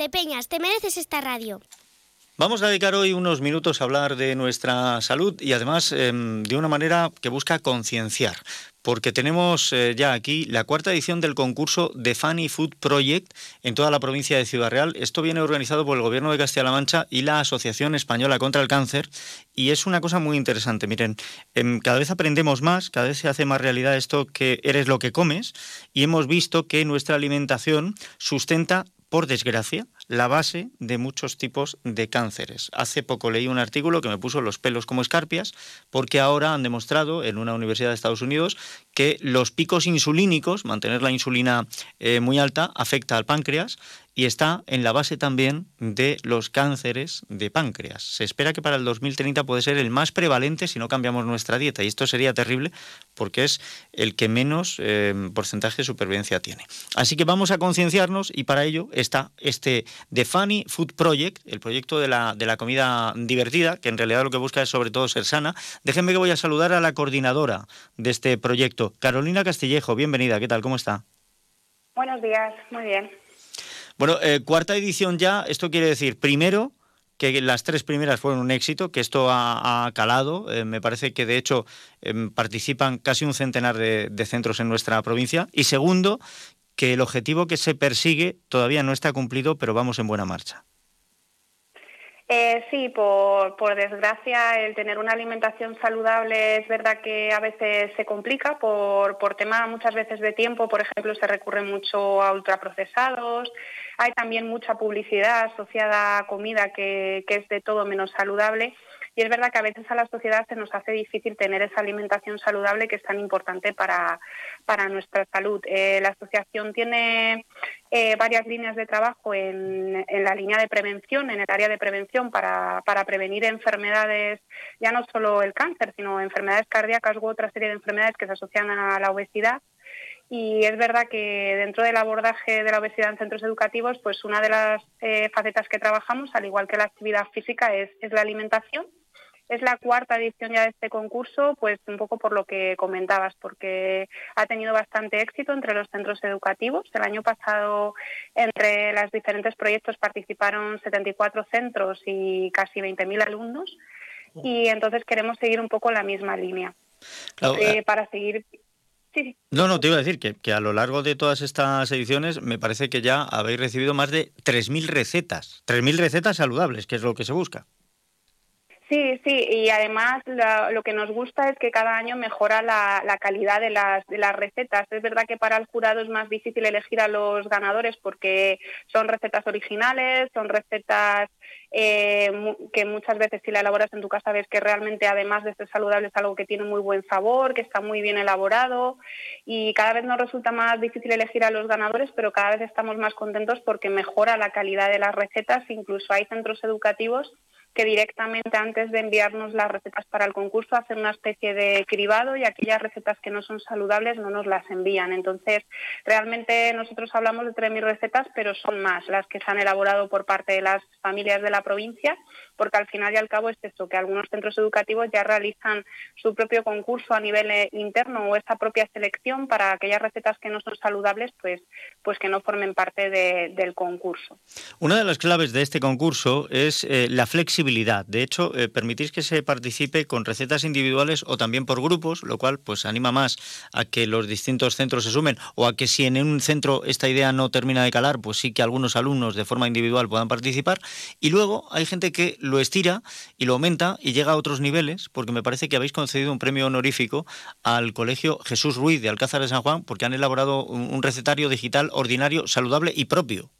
De Peñas, te mereces esta radio. Vamos a dedicar hoy unos minutos a hablar de nuestra salud y además em, de una manera que busca concienciar porque tenemos eh, ya aquí la cuarta edición del concurso de Funny Food Project en toda la provincia de Ciudad Real. Esto viene organizado por el Gobierno de Castilla-La Mancha y la Asociación Española contra el Cáncer y es una cosa muy interesante. Miren, em, cada vez aprendemos más, cada vez se hace más realidad esto que eres lo que comes y hemos visto que nuestra alimentación sustenta por desgracia, la base de muchos tipos de cánceres. Hace poco leí un artículo que me puso los pelos como escarpias, porque ahora han demostrado en una universidad de Estados Unidos que los picos insulínicos, mantener la insulina eh, muy alta, afecta al páncreas y está en la base también de los cánceres de páncreas. Se espera que para el 2030 puede ser el más prevalente si no cambiamos nuestra dieta y esto sería terrible porque es el que menos eh, porcentaje de supervivencia tiene. Así que vamos a concienciarnos y para ello está este The Funny Food Project, el proyecto de la, de la comida divertida, que en realidad lo que busca es sobre todo ser sana. Déjenme que voy a saludar a la coordinadora de este proyecto, Carolina Castillejo. Bienvenida, ¿qué tal? ¿Cómo está? Buenos días, muy bien. Bueno, eh, cuarta edición ya, esto quiere decir, primero, que las tres primeras fueron un éxito, que esto ha, calado. Eh, me parece que de hecho em, participan casi un centenar de, centros en nuestra provincia. Y segundo, que el objetivo que se persigue todavía no está cumplido, pero vamos en buena marcha. Eh, sí, por, por, desgracia, el tener una alimentación saludable es verdad que a veces se complica por, por tema muchas veces de tiempo. Por ejemplo, se recurre mucho a ultraprocesados. Hay también mucha publicidad asociada a comida que, que es de todo menos saludable. Y es verdad que a veces a la sociedad se nos hace difícil tener esa alimentación saludable que es tan importante para, para nuestra salud. Eh, la asociación tiene eh, varias líneas de trabajo en, en, la línea de prevención, en el área de prevención para, para prevenir enfermedades, ya no solo el cáncer, sino enfermedades cardíacas u otra serie de enfermedades que se asocian a la obesidad y es verdad que dentro del abordaje de la obesidad en centros educativos, pues una de las eh, facetas que trabajamos, al igual que la actividad física, es, es la alimentación es la cuarta edición ya de este concurso, pues un poco por lo que comentabas, porque ha tenido bastante éxito entre los centros educativos. El año pasado, entre los diferentes proyectos, participaron 74 centros y casi 20.000 alumnos. Y entonces queremos seguir un poco la misma línea. Eh, eh, para seguir Sí, No, no, te iba a decir que, que, a lo largo de todas estas ediciones me parece que ya habéis recibido más de 3.000 recetas. 3.000 recetas saludables, que es lo que se busca. Sí, sí, y además lo, que nos gusta es que cada año mejora la, calidad de las, de las recetas. Es verdad que para el jurado es más difícil elegir a los ganadores porque son recetas originales, son recetas eh, que muchas veces si la elaboras en tu casa ves que realmente además de ser saludable es algo que tiene muy buen sabor, que está muy bien elaborado y cada vez nos resulta más difícil elegir a los ganadores, pero cada vez estamos más contentos porque mejora la calidad de las recetas. Incluso hay centros educativos que directamente antes de enviarnos las recetas para el concurso hacen una especie de cribado y aquellas recetas que no son saludables no nos las envían. Entonces, realmente nosotros hablamos de 3.000 recetas, pero son más las que se han elaborado por parte de las familias de la provincia, porque al final y al cabo es esto, que algunos centros educativos ya realizan su propio concurso a nivel eh, interno o esa propia selección para aquellas recetas que no son saludables, pues, pues que no formen parte del concurso. Una de las claves de este concurso es eh, la flexibilidad de hecho, eh, permitís que se participe con recetas individuales o también por grupos, lo cual pues anima más a que los distintos centros se sumen o a que si en un centro esta idea no termina de calar, pues sí que algunos alumnos de forma individual puedan participar. Y luego hay gente que lo estira y lo aumenta y llega a otros niveles, porque me parece que habéis concedido un premio honorífico al Colegio Jesús Ruiz de Alcázar de San Juan, porque han elaborado un recetario digital ordinario, saludable y propio.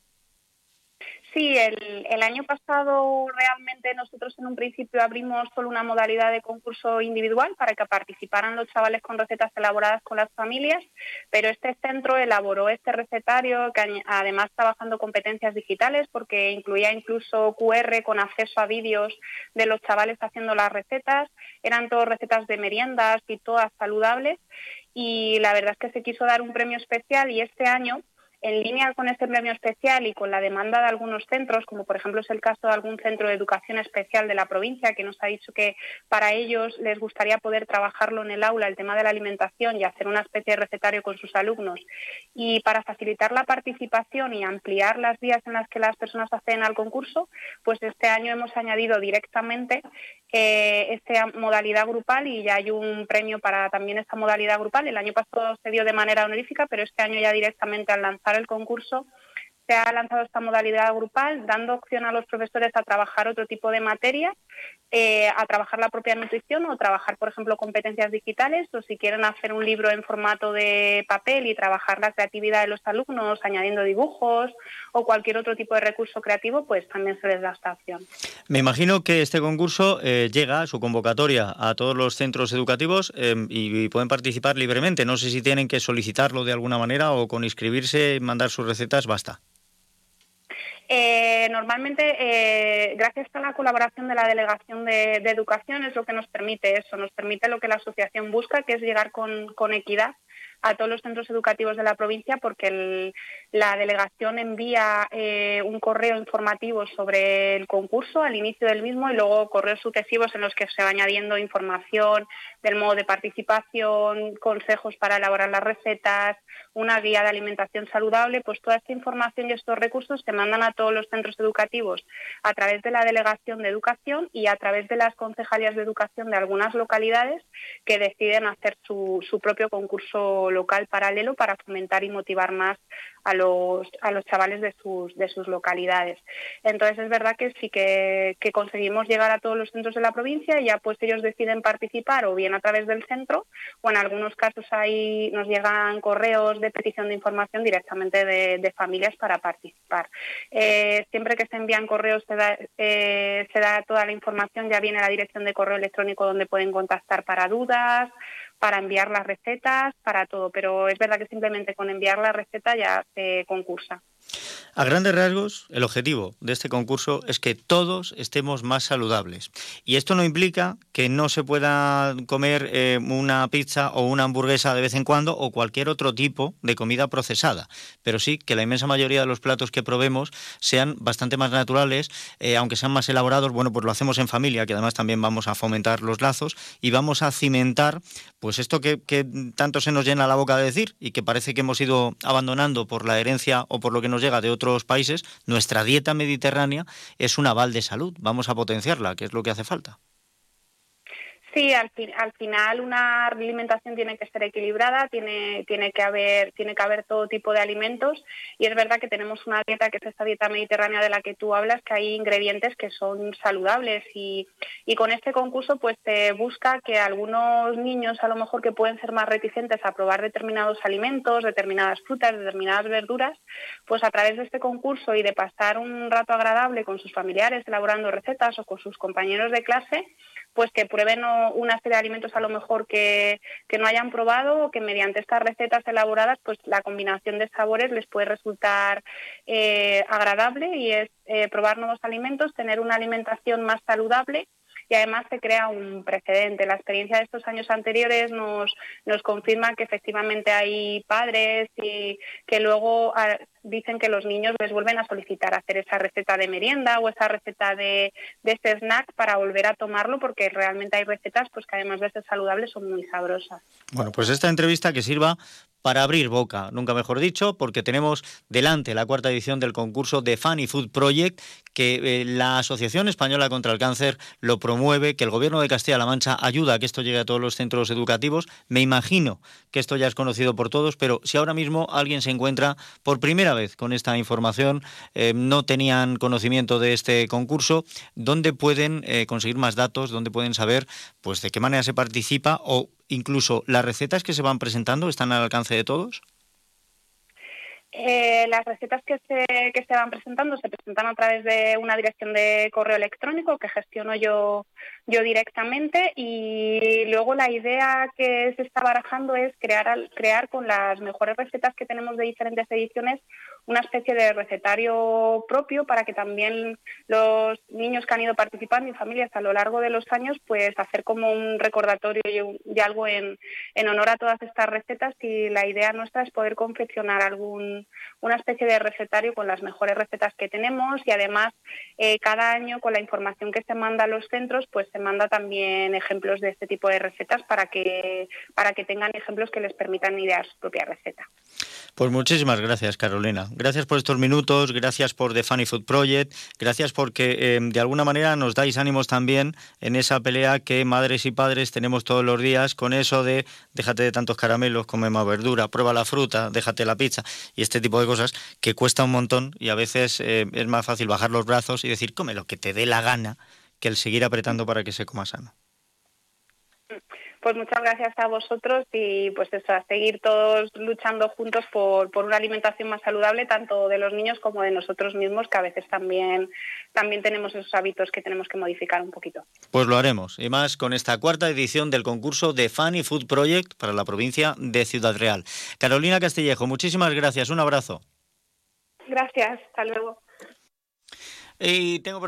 Sí, el, el, año pasado realmente nosotros en un principio abrimos solo una modalidad de concurso individual para que participaran los chavales con recetas elaboradas con las familias, pero este centro elaboró este recetario que además trabajando competencias digitales porque incluía incluso QR con acceso a vídeos de los chavales haciendo las recetas, eran todas recetas de meriendas y todas saludables. Y la verdad es que se quiso dar un premio especial y este año en línea con este premio especial y con la demanda de algunos centros, como por ejemplo es el caso de algún centro de educación especial de la provincia, que nos ha dicho que para ellos les gustaría poder trabajarlo en el aula, el tema de la alimentación y hacer una especie de recetario con sus alumnos. Y para facilitar la participación y ampliar las vías en las que las personas acceden al concurso, pues este año hemos añadido directamente eh, esta modalidad grupal y ya hay un premio para también esta modalidad grupal. El año pasado se dio de manera honorífica, pero este año ya directamente al lanzar el concurso se ha lanzado esta modalidad grupal, dando opción a los profesores a trabajar otro tipo de materias, eh, a trabajar la propia nutrición o trabajar, por ejemplo, competencias digitales, o si quieren hacer un libro en formato de papel y trabajar la creatividad de los alumnos añadiendo dibujos o cualquier otro tipo de recurso creativo, pues también se les da esta opción. Me imagino que este concurso eh, llega, su convocatoria, a todos los centros educativos eh, y, y pueden participar libremente. No sé si tienen que solicitarlo de alguna manera o con inscribirse, mandar sus recetas, basta. Eh, normalmente, eh, gracias a la colaboración de la Delegación de, Educación, es lo que nos permite eso, nos permite lo que la asociación busca, que es llegar con, con equidad a todos los centros educativos de la provincia porque la delegación envía eh, un correo informativo sobre el concurso al inicio del mismo y luego correos sucesivos en los que se va añadiendo información del modo de participación, consejos para elaborar las recetas, una guía de alimentación saludable, pues toda esta información y estos recursos se mandan a todos los centros educativos a través de la Delegación de Educación y a través de las concejalías de educación de algunas localidades que deciden hacer su, su propio concurso local paralelo para fomentar y motivar más a los, a los chavales de sus, de sus localidades. Entonces es verdad que sí que, conseguimos llegar a todos los centros de la provincia y ya pues ellos deciden participar o bien a través del centro o en algunos casos ahí nos llegan correos de petición de información directamente de, familias para participar. Eh, siempre que se envían correos se da, eh, se da toda la información, ya viene la dirección de correo electrónico donde pueden contactar para dudas, para enviar las recetas, para todo, pero es verdad que simplemente con enviar la receta ya se concursa. A grandes rasgos, el objetivo de este concurso es que todos estemos más saludables. Y esto no implica que no se pueda comer eh, una pizza o una hamburguesa de vez en cuando o cualquier otro tipo de comida procesada, pero sí que la inmensa mayoría de los platos que probemos sean bastante más naturales, eh, aunque sean más elaborados, bueno, pues lo hacemos en familia, que además también vamos a fomentar los lazos y vamos a cimentar pues esto que, que tanto se nos llena la boca de decir y que parece que hemos ido abandonando por la herencia o por lo que nos llega de otros países, nuestra dieta mediterránea es un aval de salud. Vamos a potenciarla, que es lo que hace falta. Sí, al, al, final una alimentación tiene que ser equilibrada, tiene, tiene, que haber, tiene que haber todo tipo de alimentos y es verdad que tenemos una dieta que es esta dieta mediterránea de la que tú hablas, que hay ingredientes que son saludables y, y con este concurso pues se busca que algunos niños a lo mejor que pueden ser más reticentes a probar determinados alimentos, determinadas frutas, determinadas verduras, pues a través de este concurso y de pasar un rato agradable con sus familiares elaborando recetas o con sus compañeros de clase, pues que prueben una serie de alimentos a lo mejor que, no hayan probado o que mediante estas recetas elaboradas pues la combinación de sabores les puede resultar eh, agradable y es eh, probar nuevos alimentos, tener una alimentación más saludable y además se crea un precedente. La experiencia de estos años anteriores nos, nos confirma que efectivamente hay padres y que luego dicen que los niños les vuelven a solicitar hacer esa receta de merienda o esa receta de, este snack para volver a tomarlo porque realmente hay recetas pues que además de ser saludables son muy sabrosas. Bueno, pues esta entrevista que sirva para abrir boca, nunca mejor dicho, porque tenemos delante la cuarta edición del concurso de Funny Food Project, que eh, la Asociación Española contra el Cáncer lo promueve, que el Gobierno de Castilla-La Mancha ayuda a que esto llegue a todos los centros educativos. Me imagino que esto ya es conocido por todos, pero si ahora mismo alguien se encuentra por primera con esta información, eh, no tenían conocimiento de este concurso, ¿dónde pueden eh, conseguir más datos? ¿Dónde pueden saber pues, de qué manera se participa o incluso las recetas que se van presentando están al alcance de todos? Eh, las recetas que se, que se van presentando se presentan a través de una dirección de correo electrónico que gestiono yo, yo directamente y luego la idea que se está barajando es crear, crear con las mejores recetas que tenemos de diferentes ediciones una especie de recetario propio para que también los niños que han ido participando y familias a lo largo de los años, pues hacer como un recordatorio y, algo en, en, honor a todas estas recetas. Y la idea nuestra es poder confeccionar algún una especie de recetario con las mejores recetas que tenemos y además eh, cada año con la información que se manda a los centros, pues se manda también ejemplos de este tipo de recetas para que, para que tengan ejemplos que les permitan idear su propia receta. Pues muchísimas gracias, Carolina. Gracias por estos minutos, gracias por The Funny Food Project, gracias porque em, de alguna manera nos dais ánimos también en esa pelea que madres y padres tenemos todos los días con eso de déjate de tantos caramelos, come más verdura, prueba la fruta, déjate la pizza y este tipo de cosas que cuesta un montón y a veces eh, es más fácil bajar los brazos y decir come lo que te dé la gana que el seguir apretando para que se coma sano. Pues muchas gracias a vosotros y pues eso, a seguir todos luchando juntos por, por, una alimentación más saludable, tanto de los niños como de nosotros mismos, que a veces también, también tenemos esos hábitos que tenemos que modificar un poquito. Pues lo haremos, y más con esta cuarta edición del concurso de Funny Food Project para la provincia de Ciudad Real. Carolina Castillejo, muchísimas gracias, un abrazo. Gracias, hasta luego. Y tengo